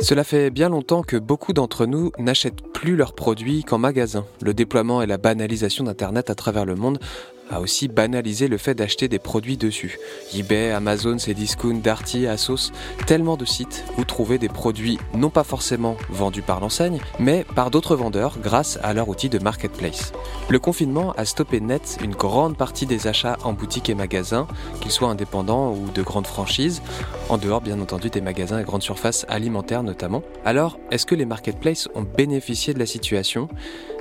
Cela fait bien longtemps que beaucoup d'entre nous n'achètent plus leurs produits qu'en magasin. Le déploiement et la banalisation d'Internet à travers le monde a aussi banalisé le fait d'acheter des produits dessus. eBay, Amazon, Cdiscount, Darty, Asos, tellement de sites où trouver des produits non pas forcément vendus par l'enseigne, mais par d'autres vendeurs grâce à leur outil de marketplace. Le confinement a stoppé net une grande partie des achats en boutique et magasins, qu'ils soient indépendants ou de grandes franchises, en dehors bien entendu des magasins et grandes surfaces alimentaires notamment. Alors, est-ce que les marketplaces ont bénéficié de la situation?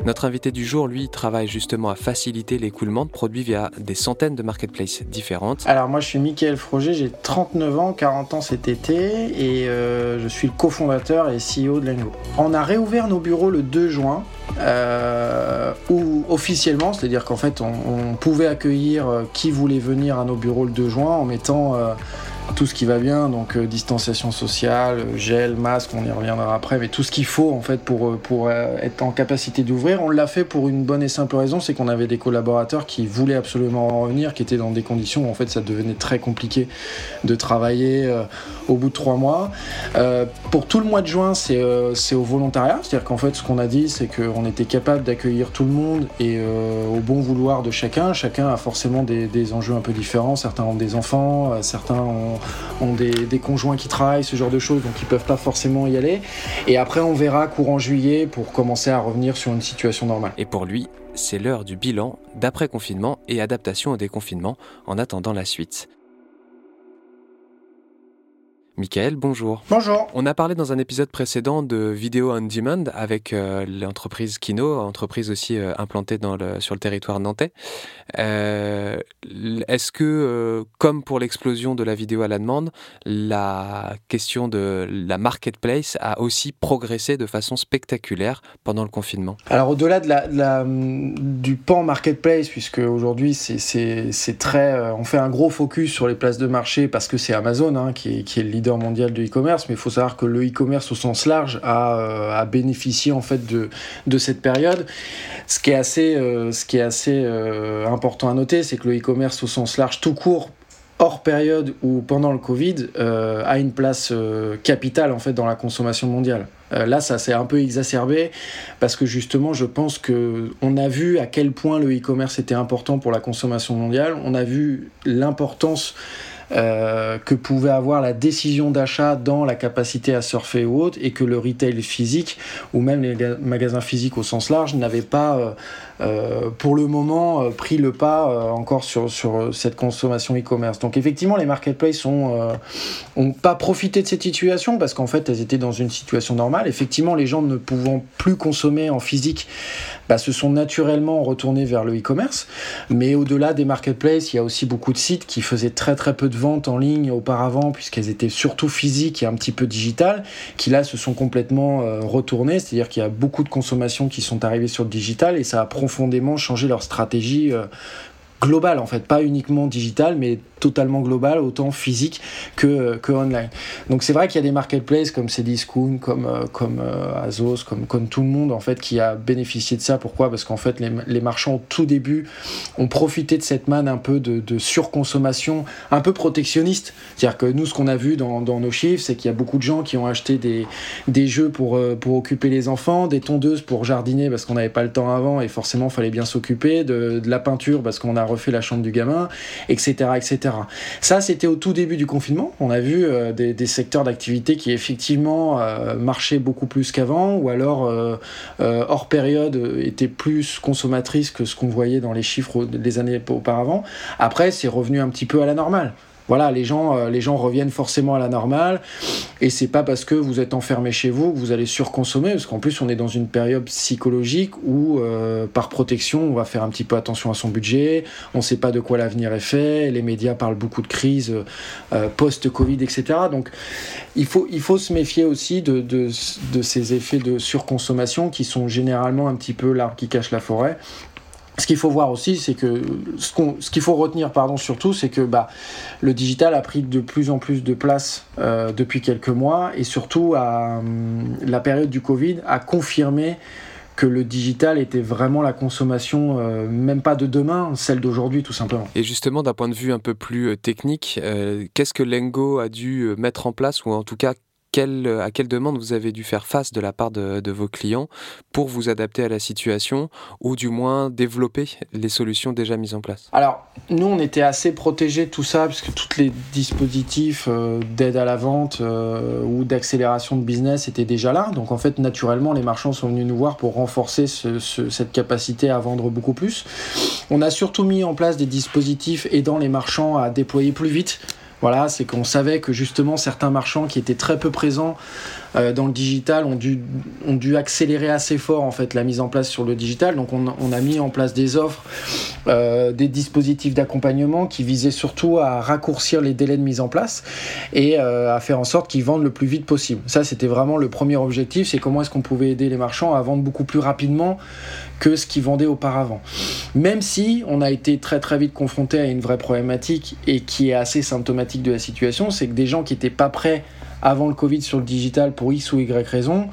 Notre invité du jour, lui, travaille justement à faciliter l'écoulement de produits via des centaines de marketplaces différentes. Alors moi je suis Mickaël Froger, j'ai 39 ans, 40 ans cet été et euh, je suis le cofondateur et CEO de Lengo. On a réouvert nos bureaux le 2 juin euh, ou officiellement, c'est-à-dire qu'en fait on, pouvait accueillir euh, qui voulait venir à nos bureaux le 2 juin en mettant tout ce qui va bien, donc euh, distanciation sociale, gel, masque, on y reviendra après, mais tout ce qu'il faut en fait pour, euh, pour euh, être en capacité d'ouvrir. On l'a fait pour une bonne et simple raison, c'est qu'on avait des collaborateurs qui voulaient absolument en revenir, qui étaient dans des conditions où en fait ça devenait très compliqué de travailler au bout de trois mois. pour tout le mois de juin, c'est au volontariat, c'est-à-dire qu'en fait ce qu'on a dit, c'est qu'on était capable d'accueillir tout le monde et au bon vouloir de chacun. Chacun a forcément des, des enjeux un peu différents, certains ont des enfants, certains ont ont, des, conjoints qui travaillent, ce genre de choses, donc ils peuvent pas forcément y aller. Et après, on verra courant juillet pour commencer à revenir sur une situation normale. Et pour lui, c'est l'heure du bilan d'après-confinement et adaptation au déconfinement en attendant la suite. Michael, bonjour. Bonjour. On a parlé dans un épisode précédent de vidéo on demand avec euh, l'entreprise Kino, entreprise aussi euh, implantée dans le, sur le territoire nantais. Euh, est-ce que, comme pour l'explosion de la vidéo à la demande, la question de la marketplace a aussi progressé de façon spectaculaire pendant le confinement? Alors au-delà de la, du pan marketplace, puisque aujourd'hui c'est très, on fait un gros focus sur les places de marché parce que c'est Amazon hein, qui, qui est le leader mondial de e-commerce, mais il faut savoir que le e-commerce au sens large a, euh, bénéficié en fait de, de cette période. Ce qui est assez, euh, ce qui est assez euh, important à noter, c'est que le e-commerce au sens large tout court hors période ou pendant le Covid a une place capitale en fait dans la consommation mondiale. là, ça s'est un peu exacerbé parce que justement, je pense que on a vu à quel point le e-commerce était important pour la consommation mondiale. On a vu l'importance euh, que pouvait avoir la décision d'achat dans la capacité à surfer ou autre, et que le retail physique, ou même les magasins physiques au sens large, n'avaient pas euh, pour le moment euh, pris le pas euh, encore sur, sur cette consommation e-commerce. Donc effectivement, les marketplaces n'ont pas profité de cette situation parce qu'en fait, elles étaient dans une situation normale. Effectivement, les gens ne pouvant plus consommer en physique, bah, se sont naturellement retournés vers le e-commerce. Mais au-delà des marketplaces, il y a aussi beaucoup de sites qui faisaient très très peu de ventes en ligne auparavant, puisqu'elles étaient surtout physiques et un petit peu digitales, qui là se sont complètement retournées. C'est-à-dire qu'il y a beaucoup de consommations qui sont arrivées sur le digital et ça a profondément changer leur stratégie euh, globale en fait, pas uniquement digitale, mais totalement global, autant physique que, que online. Donc c'est vrai qu'il y a des marketplaces comme Cdiscount, comme, euh, comme euh, Azos, comme, comme tout le monde en fait qui a bénéficié de ça. Pourquoi? Parce qu'en fait les, marchands au tout début ont profité de cette manne un peu de, de surconsommation, un peu protectionniste. C'est-à-dire que nous ce qu'on a vu dans, nos chiffres, c'est qu'il y a beaucoup de gens qui ont acheté des, des jeux pour, euh, pour occuper les enfants, des tondeuses pour jardiner parce qu'on n'avait pas le temps avant et forcément il fallait bien s'occuper, de la peinture parce qu'on a refait la chambre du gamin, etc. etc. Ça, c'était au tout début du confinement. On a vu euh, des, secteurs d'activité qui effectivement euh, marchaient beaucoup plus qu'avant, ou alors euh, hors période étaient plus consommatrices que ce qu'on voyait dans les chiffres des années auparavant. Après, c'est revenu un petit peu à la normale voilà, les gens, euh, les gens reviennent forcément à la normale. Et c'est pas parce que vous êtes enfermé chez vous que vous allez surconsommer, parce qu'en plus on est dans une période psychologique où, euh, par protection, on va faire un petit peu attention à son budget. On sait pas de quoi l'avenir est fait. Les médias parlent beaucoup de crise euh, post-Covid, etc. Donc, il faut, il faut se méfier aussi de, de, de ces effets de surconsommation qui sont généralement un petit peu l'arbre qui cache la forêt ce qu'il faut voir aussi, c'est que ce qu'il faut retenir, pardon, surtout, c'est que bah, le digital a pris de plus en plus de place euh, depuis quelques mois et surtout hum, la période du Covid a confirmé que le digital était vraiment la consommation, euh, même pas de demain, celle d'aujourd'hui tout simplement. Et justement, d'un point de vue un peu plus euh, technique, qu'est-ce que Lengo a dû mettre en place ou en tout cas à quelle demande vous avez dû faire face de la part de, vos clients pour vous adapter à la situation ou du moins développer les solutions déjà mises en place? Alors, nous, on était assez protégés de tout ça, puisque tous les dispositifs euh, d'aide à la vente euh, ou d'accélération de business étaient déjà là. Donc, en fait, naturellement, les marchands sont venus nous voir pour renforcer cette capacité à vendre beaucoup plus. On a surtout mis en place des dispositifs aidant les marchands à déployer plus vite voilà, c'est qu'on savait que justement certains marchands qui étaient très peu présents euh, dans le digital ont dû, accélérer assez fort en fait la mise en place sur le digital. Donc on, a mis en place des offres, euh, des dispositifs d'accompagnement qui visaient surtout à raccourcir les délais de mise en place et euh, à faire en sorte qu'ils vendent le plus vite possible. Ça c'était vraiment le premier objectif, c'est comment est-ce qu'on pouvait aider les marchands à vendre beaucoup plus rapidement que ce qu'ils vendaient auparavant. Même si on a été très très vite confronté à une vraie problématique et qui est assez symptomatique de la situation, c'est que des gens qui n'étaient pas prêts avant le Covid sur le digital pour X ou Y raison,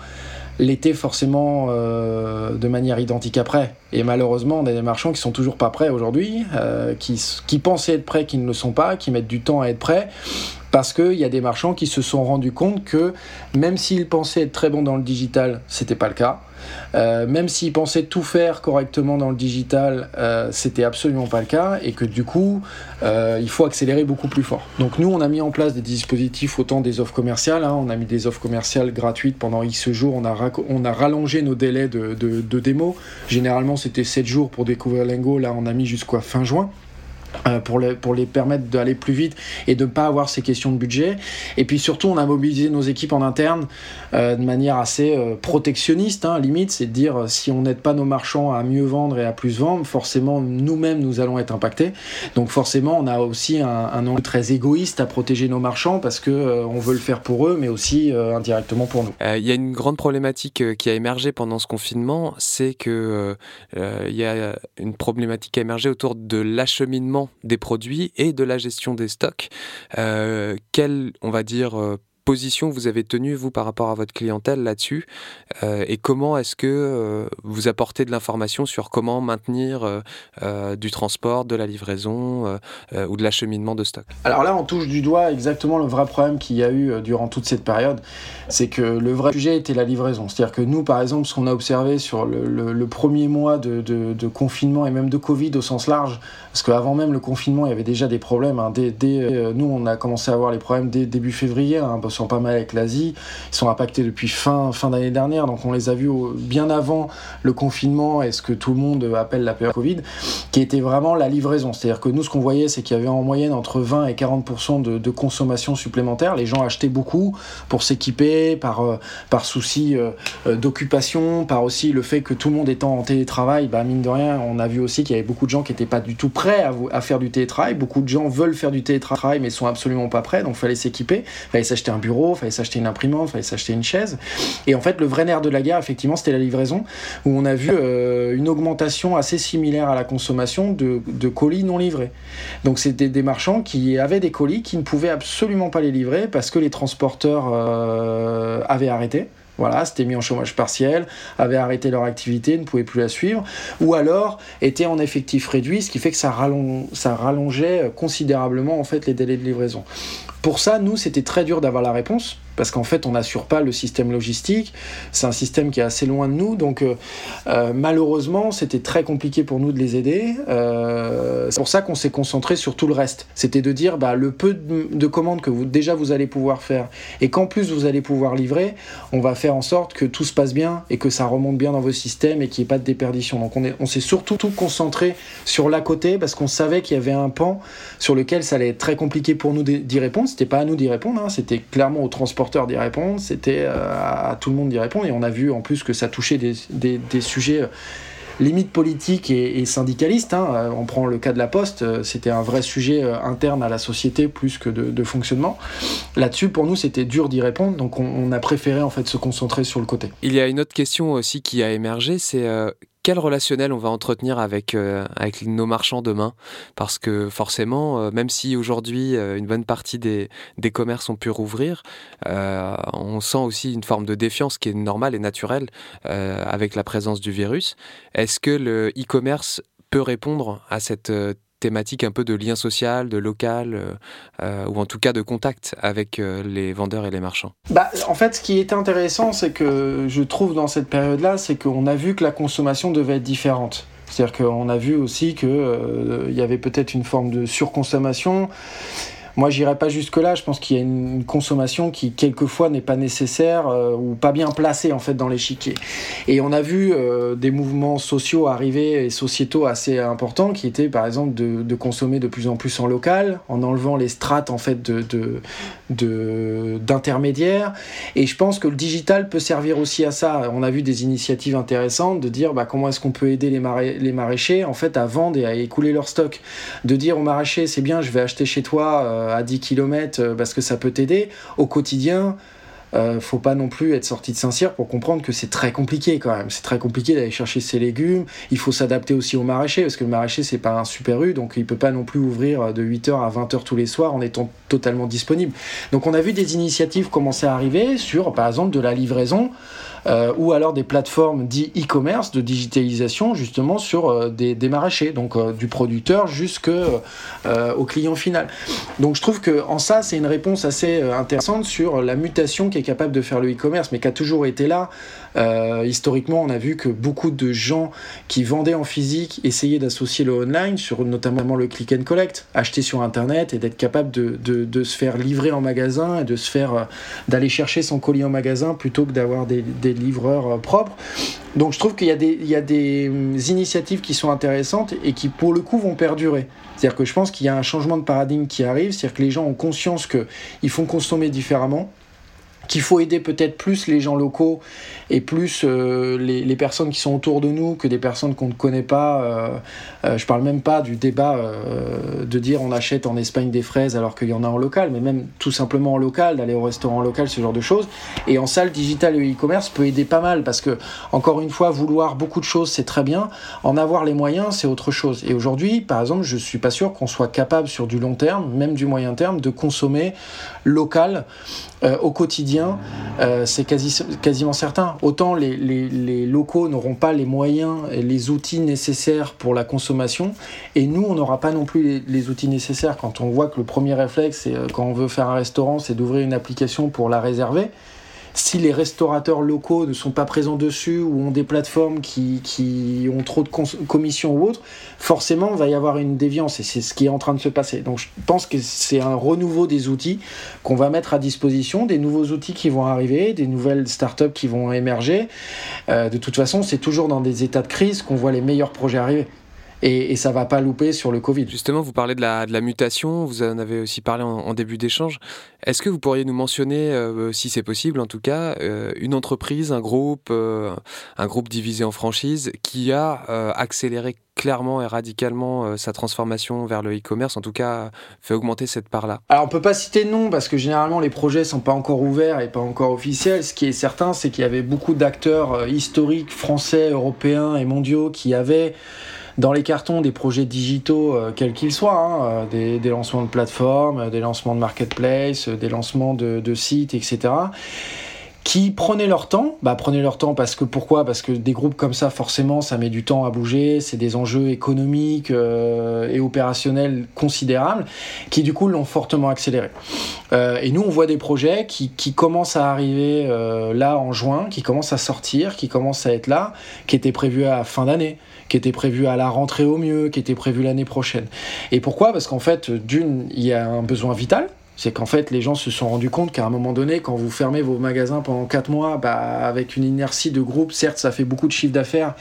l'étaient forcément euh, de manière identique après. Et malheureusement, on a des marchands qui sont toujours pas prêts aujourd'hui, euh, qui, qui pensaient être prêts, qui ne le sont pas, qui mettent du temps à être prêts, parce qu'il y a des marchands qui se sont rendus compte que même s'ils pensaient être très bons dans le digital, c'était pas le cas. Euh, même s'ils pensaient tout faire correctement dans le digital, euh, c'était absolument pas le cas, et que du coup, euh, il faut accélérer beaucoup plus fort. Donc nous, on a mis en place des dispositifs autant des offres commerciales, hein. on a mis des offres commerciales gratuites pendant X jours, on a, on a rallongé nos délais de, de, de démo. Généralement, c'était 7 jours pour découvrir Lingo, là on a mis jusqu'à fin juin. Euh, pour, les, pour les permettre d'aller plus vite et de ne pas avoir ces questions de budget. Et puis surtout, on a mobilisé nos équipes en interne euh, de manière assez euh, protectionniste, hein, limite, c'est de dire si on n'aide pas nos marchands à mieux vendre et à plus vendre, forcément nous-mêmes nous allons être impactés. Donc forcément, on a aussi un, angle très égoïste à protéger nos marchands parce que on veut le faire pour eux, mais aussi indirectement pour nous. Il y a une grande problématique qui a émergé pendant ce confinement, c'est que il y a une problématique qui a émergé autour de l'acheminement des produits et de la gestion des stocks. Euh, quel, on va dire, euh, position vous avez tenue, vous, par rapport à votre clientèle là-dessus euh, Et comment est-ce que euh, vous apportez de l'information sur comment maintenir euh, du transport, de la livraison ou de l'acheminement de stock? Alors là, on touche du doigt exactement le vrai problème qu'il y a eu durant toute cette période. C'est que le vrai sujet était la livraison. C'est-à-dire que nous, par exemple, ce qu'on a observé sur le, premier mois de, confinement et même de Covid au sens large, parce qu'avant même le confinement, il y avait déjà des problèmes. Hein. Dès, nous, on a commencé à avoir les problèmes dès début février. Hein, sont pas mal avec l'Asie. Ils sont impactés depuis fin, fin d'année dernière, donc on les a vus bien avant le confinement et ce que tout le monde appelle la période Covid, qui était vraiment la livraison. C'est-à-dire que nous, ce qu'on voyait, c'est qu'il y avait en moyenne entre 20 et 40% de, consommation supplémentaire. Les gens achetaient beaucoup pour s'équiper, par, euh, par souci euh, euh, d'occupation, par aussi le fait que tout le monde étant en télétravail, bah, mine de rien, on a vu aussi qu'il y avait beaucoup de gens qui n'étaient pas du tout prêts à, faire du télétravail. Beaucoup de gens veulent faire du télétravail mais sont absolument pas prêts, donc il fallait s'équiper, fallait s'acheter un bureau, fallait s'acheter une imprimante, fallait s'acheter une chaise. Et en fait, le vrai nerf de la guerre, effectivement, c'était la livraison, où on a vu euh, une augmentation assez similaire à la consommation de, colis non livrés. Donc c'était des marchands qui avaient des colis qui ne pouvaient absolument pas les livrer parce que les transporteurs euh, avaient arrêté. Voilà, c'était mis en chômage partiel, avaient arrêté leur activité, ne pouvaient plus la suivre, ou alors étaient en effectif réduit, ce qui fait que ça, ça rallongeait considérablement en fait les délais de livraison. Pour ça, nous, c'était très dur d'avoir la réponse, parce qu'en fait, on n'assure pas le système logistique. C'est un système qui est assez loin de nous, donc euh, euh, malheureusement, c'était très compliqué pour nous de les aider. Euh, c'est pour ça qu'on s'est concentré sur tout le reste. C'était de dire, bah, le peu de, commandes que déjà vous allez pouvoir faire, et qu'en plus vous allez pouvoir livrer, on va faire en sorte que tout se passe bien et que ça remonte bien dans vos systèmes et qu'il n'y ait pas de déperdition. Donc on, est, on s'est surtout tout concentré sur l'à côté, parce qu'on savait qu'il y avait un pan sur lequel ça allait être très compliqué pour nous d'y répondre c'était pas à nous d'y répondre, hein. c'était clairement aux d'y répondre, c'était euh, à, tout le monde d'y répondre, et on a vu en plus que ça touchait des, des, sujets euh, limite politiques et, syndicalistes. Hein. Euh, on prend le cas de la Poste, c'était un vrai sujet interne à la société plus que de, fonctionnement. Là-dessus, pour nous, c'était dur d'y répondre, donc on, on, a préféré en fait se concentrer sur le côté. Il y a une autre question aussi qui a émergé, c'est quel relationnel on va entretenir avec, euh, avec nos marchands demain? Parce que forcément, euh, même si aujourd'hui euh, une bonne partie des, des commerces ont pu rouvrir, on sent aussi une forme de défiance qui est normale et naturelle avec la présence du virus. Est-ce que le e-commerce peut répondre à cette thématique un peu de lien social, de local, ou en tout cas de contact avec les vendeurs et les marchands bah, En fait, ce qui est intéressant, c'est que je trouve dans cette période-là, c'est qu'on a vu que la consommation devait être différente. C'est-à-dire qu'on a vu aussi qu'il y avait peut-être une forme de surconsommation moi, j'irai pas jusque-là. Je pense qu'il y a une consommation qui, quelquefois, n'est pas nécessaire euh, ou pas bien placée, en fait, dans l'échiquier. Et on a vu euh, des mouvements sociaux arriver et sociétaux assez importants qui étaient, par exemple, de, consommer de plus en plus en local, en enlevant les strates, en fait, de, d'intermédiaires. Et je pense que le digital peut servir aussi à ça. On a vu des initiatives intéressantes de dire bah, comment est-ce qu'on peut aider les, les maraîchers, en fait, à vendre et à écouler leur stock. De dire aux maraîchers, c'est bien, je vais acheter chez toi euh, à 10 km euh, parce que ça peut t'aider. Au quotidien, euh, faut pas non plus être sorti de Saint-Cyr pour comprendre que c'est très compliqué quand même. C'est très compliqué d'aller chercher ses légumes. Il faut s'adapter aussi au maraîcher parce que le maraîcher c'est pas un super U donc il peut pas non plus ouvrir de 8h à 20h tous les soirs en étant totalement disponible. Donc on a vu des initiatives commencer à arriver sur par exemple de la livraison. Euh, ou alors des plateformes dit e-commerce de digitalisation justement sur euh, des, des, maraîchers, donc euh, du producteur jusqu'au client final. Donc je trouve que en ça c'est une réponse assez intéressante sur la mutation qui est capable de faire le e-commerce, mais qui a toujours été là. historiquement, on a vu que beaucoup de gens qui vendaient en physique essayaient d'associer le online sur notamment le click and collect, acheter sur internet et d'être capable de, de, de, se faire livrer en magasin et de se faire d'aller chercher son colis en magasin plutôt que d'avoir des, des livreurs euh, propres. Donc je trouve qu'il y a, des, y a des hum, initiatives qui sont intéressantes et qui pour le coup vont perdurer. C'est-à-dire que je pense qu'il y a un changement de paradigme qui arrive, c'est-à-dire que les gens ont conscience qu'ils font consommer différemment qu'il faut aider peut-être plus les gens locaux et plus euh, les, personnes qui sont autour de nous que des personnes qu'on ne connaît pas. Euh, euh, je parle même pas du débat de dire on achète en Espagne des fraises alors qu'il y en a en local, mais même tout simplement en local, d'aller au restaurant local, ce genre de choses. Et en salle, digital et e-commerce peut aider pas mal parce que, encore une fois, vouloir beaucoup de choses, c'est très bien. En avoir les moyens, c'est autre chose. Et aujourd'hui, par exemple, je suis pas sûr qu'on soit capable sur du long terme, même du moyen terme, de consommer local au quotidien. c'est quasi, quasiment certain autant les, locaux n'auront pas les moyens et les outils nécessaires pour la consommation, et nous, on n'aura pas non plus les, outils nécessaires quand on voit que le premier réflexe, euh, quand on veut faire un restaurant, c'est d'ouvrir une application pour la réserver si les restaurateurs locaux ne sont pas présents dessus ou ont des plateformes qui, qui ont trop de commissions ou autres, forcément, il va y avoir une déviance et c'est ce qui est en train de se passer. Donc je pense que c'est un renouveau des outils qu'on va mettre à disposition, des nouveaux outils qui vont arriver, des nouvelles startups qui vont émerger. Euh, de toute façon, c'est toujours dans des états de crise qu'on voit les meilleurs projets arriver et, et ça va pas louper sur le Covid. Justement, vous parlez de la, de la mutation, vous en avez aussi parlé en, début d'échange. Est-ce que vous pourriez nous mentionner, euh, si c'est possible en tout cas, euh, une entreprise, un groupe, euh, un groupe divisé en franchises qui a accéléré clairement et radicalement sa transformation vers le e-commerce, en tout cas fait augmenter cette part-là? Alors on peut pas citer de nom parce que généralement les projets sont pas encore ouverts et pas encore officiels. Ce qui est certain, c'est qu'il y avait beaucoup d'acteurs historiques français, européens et mondiaux qui avaient dans les cartons des projets digitaux, euh, quels qu'ils soient, hein, euh, des, lancements de plateformes, euh, des lancements de marketplace, des lancements de, sites, etc qui prenaient leur temps? Bah, prenaient leur temps parce que pourquoi? Parce que des groupes comme ça, forcément, ça met du temps à bouger. C'est des enjeux économiques et opérationnels considérables qui, du coup, l'ont fortement accéléré. Et nous, on voit des projets qui, commencent à arriver là en juin, qui commencent à sortir, qui commencent à être là, qui étaient prévus à fin d'année qui étaient prévus à la rentrée au mieux, qui étaient prévus l'année prochaine. Et pourquoi? Parce qu'en fait, d'une, il y a un besoin vital, c'est qu'en fait, les gens se sont rendus compte qu'à un moment donné, quand vous fermez vos magasins pendant 4 mois, bah, avec une inertie de groupe, certes, ça fait beaucoup de chiffre d'affaires,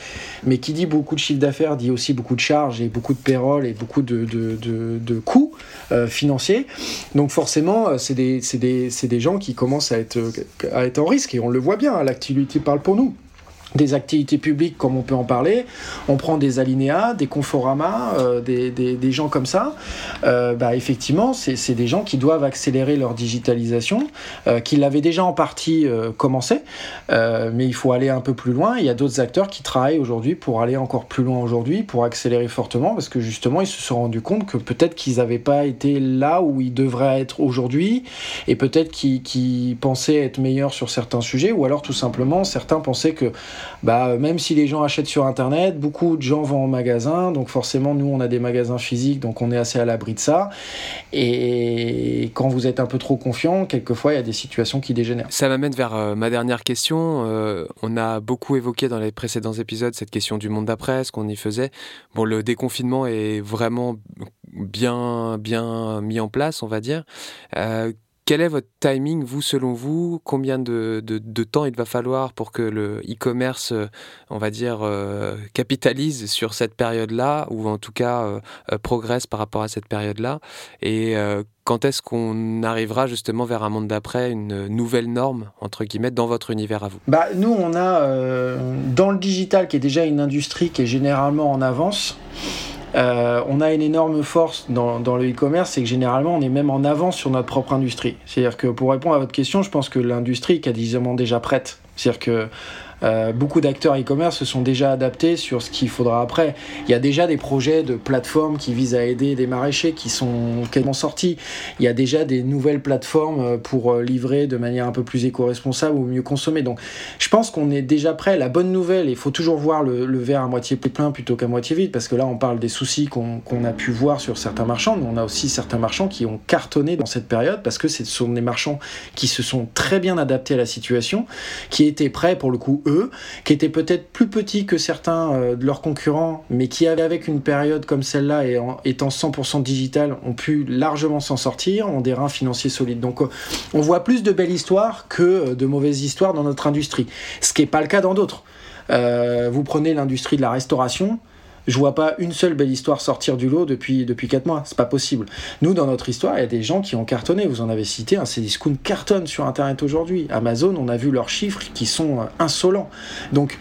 mais qui dit beaucoup de chiffre d'affaires dit aussi beaucoup de charges et beaucoup de payroll et beaucoup de, de, de, coûts euh, financiers. Donc forcément, euh, c'est des, des, des, gens qui commencent à être, à être en risque et on le voit bien, hein, l'activité parle pour nous des activités publiques comme on peut en parler, on prend des alinéas, des conforamas, euh, des, des, gens comme ça, euh, bah effectivement c'est des gens qui doivent accélérer leur digitalisation, euh, qui l'avaient déjà en partie commencé, mais il faut aller un peu plus loin. Il y a d'autres acteurs qui travaillent aujourd'hui pour aller encore plus loin aujourd'hui, pour accélérer fortement, parce que justement ils se sont rendus compte que peut-être qu'ils n'avaient pas été là où ils devraient être aujourd'hui, et peut-être qu'ils pensaient être meilleurs sur certains sujets, ou alors tout simplement certains pensaient que bah, même si les gens achètent sur Internet, beaucoup de gens vont en magasin, donc forcément, nous, on a des magasins physiques, donc on est assez à l'abri de ça. Et quand vous êtes un peu trop confiant, quelquefois, il y a des situations qui dégénèrent. Ça m'amène vers euh, ma dernière question. Euh, on a beaucoup évoqué dans les précédents épisodes cette question du monde d'après, ce qu'on y faisait. Bon, le déconfinement est vraiment bien, bien mis en place, on va dire. Euh, quel est votre timing, vous, selon vous? Combien de, de, temps il va falloir pour que le e-commerce, euh, on va dire, euh, capitalise sur cette période-là, ou en tout cas euh, progresse par rapport à cette période-là? Et quand est-ce qu'on arrivera justement vers un monde d'après, une nouvelle norme, entre guillemets, dans votre univers à vous? Bah, Nous, on a, dans le digital, qui est déjà une industrie qui est généralement en avance, euh, on a une énorme force dans, dans le e-commerce, c'est que généralement on est même en avance sur notre propre industrie. C'est-à-dire que pour répondre à votre question, je pense que l'industrie est quasiment déjà prête. C'est-à-dire que euh, beaucoup d'acteurs e-commerce se sont déjà adaptés sur ce qu'il faudra après. Il y a déjà des projets de plateformes qui visent à aider des maraîchers qui sont quasiment sortis. Il y a déjà des nouvelles plateformes euh, pour euh, livrer de manière un peu plus éco-responsable ou mieux consommer. Donc je pense qu'on est déjà prêt. La bonne nouvelle, il faut toujours voir le, verre à moitié plein plutôt qu'à moitié vide, parce que là on parle des soucis qu'on a pu voir sur certains marchands, mais on a aussi certains marchands qui ont cartonné dans cette période parce que ce sont des marchands qui se sont très bien adaptés à la situation, qui étaient prêts pour le coup eux qui étaient peut-être plus petits que certains euh, de leurs concurrents, mais qui avec une période comme celle-là et en étant 100% digital, ont pu largement s'en sortir, ont des reins financiers solides. Donc euh, on voit plus de belles histoires que euh, de mauvaises histoires dans notre industrie, ce qui n'est pas le cas dans d'autres. vous prenez l'industrie de la restauration, je vois pas une seule belle histoire sortir du lot depuis, depuis 4 mois. C'est pas possible. Nous, dans notre histoire, il y a des gens qui ont cartonné. Vous en avez cité, un Cdiscount cartonne sur Internet aujourd'hui. Amazon, on a vu leurs chiffres qui sont euh, insolents. Donc,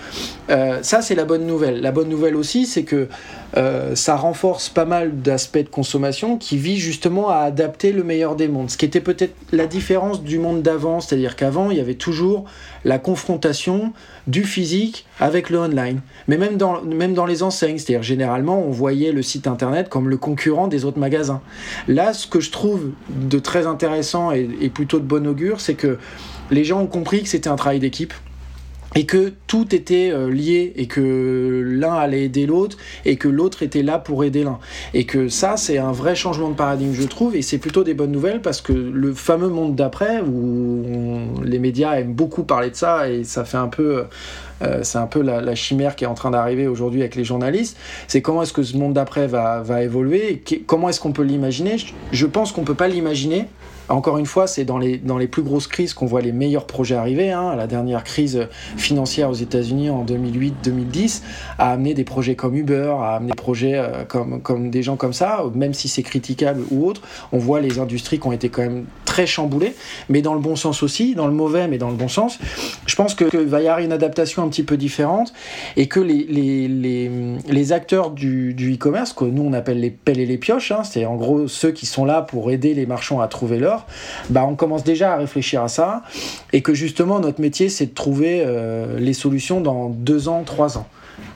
euh, ça, c'est la bonne nouvelle. La bonne nouvelle aussi, c'est que euh, ça renforce pas mal d'aspects de consommation qui visent justement à adapter le meilleur des mondes. Ce qui était peut-être la différence du monde d'avant, c'est-à-dire qu'avant, il y avait toujours la confrontation du physique avec le online. Mais même dans, même dans les enseignes, c'est-à-dire généralement, on voyait le site internet comme le concurrent des autres magasins. Là, ce que je trouve de très intéressant et, et plutôt de bon augure, c'est que les gens ont compris que c'était un travail d'équipe et que tout était euh, lié et que l'un allait aider l'autre et que l'autre était là pour aider l'un. Et que ça, c'est un vrai changement de paradigme, je trouve, et c'est plutôt des bonnes nouvelles parce que le fameux monde d'après, où les médias aiment beaucoup parler de ça et ça fait un peu... Euh, c'est un peu la, chimère qui est en train d'arriver aujourd'hui avec les journalistes. C'est comment est-ce que ce monde d'après va, évoluer et comment est-ce qu'on peut l'imaginer? Je pense qu'on peut pas l'imaginer encore une fois, c'est dans les, plus grosses crises qu'on voit les meilleurs projets arriver. Hein. La dernière crise financière aux États-Unis en 2008-2010 a amené des projets comme Uber, a amené des projets euh, comme, comme des gens comme ça, même si c'est critiquable ou autre. On voit les industries qui ont été quand même très chamboulées, mais dans le bon sens aussi, dans le mauvais, mais dans le bon sens. Je pense qu'il va y avoir une adaptation un petit peu différente et que les, acteurs du, du e-commerce, que nous on appelle les pelles et les pioches, hein, c'est en gros ceux qui sont là pour aider les marchands à trouver l'or, bah, on commence déjà à réfléchir à ça et que justement notre métier c'est de trouver euh, les solutions dans deux ans, trois ans.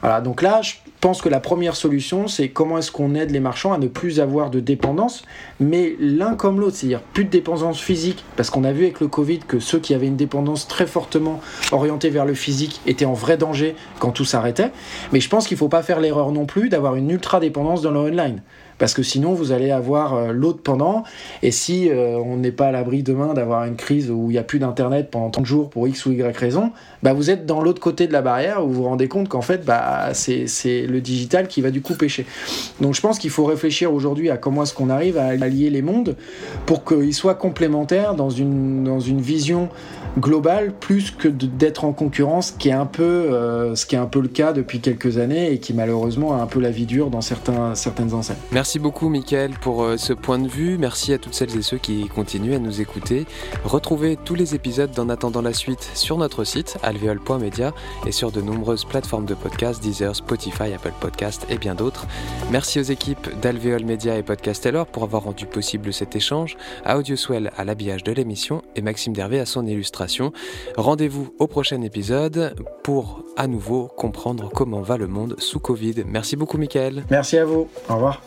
Voilà, donc là, je pense que la première solution, c'est comment est-ce qu'on aide les marchands à ne plus avoir de dépendance, mais l'un comme l'autre, c'est-à-dire plus de dépendance physique, parce qu'on a vu avec le Covid que ceux qui avaient une dépendance très fortement orientée vers le physique étaient en vrai danger quand tout s'arrêtait. Mais je pense qu'il ne faut pas faire l'erreur non plus d'avoir une ultra dépendance dans le online parce que sinon vous allez avoir euh, l'autre pendant et si euh, on n'est pas à l'abri demain d'avoir une crise où il n'y a plus d'internet pendant 30 jours pour x ou y raison, bah vous êtes dans l'autre côté de la barrière où vous vous rendez compte qu'en fait bah c'est le digital qui va du coup pêcher. Donc je pense qu'il faut réfléchir aujourd'hui à comment est-ce qu'on arrive à allier les mondes pour qu'ils soient complémentaires dans une dans une vision globale plus que d'être en concurrence qui est un peu euh, ce qui est un peu le cas depuis quelques années et qui malheureusement a un peu la vie dure dans certains certaines enseignes. Merci beaucoup, Mickaël, pour euh, ce point de vue. Merci à toutes celles et ceux qui continuent à nous écouter. Retrouvez tous les épisodes d'En attendant la suite sur notre site alvéole.media et sur de nombreuses plateformes de podcasts, Deezer, Spotify, Apple Podcast et bien d'autres. Merci aux équipes d'Alvéole Media et Podcasteller pour avoir rendu possible cet échange, à Audioswell à l'habillage de l'émission et Maxime Dervé à son illustration. Rendez-vous au prochain épisode pour à nouveau comprendre comment va le monde sous Covid. Merci beaucoup, Mickaël. Merci à vous. Au revoir.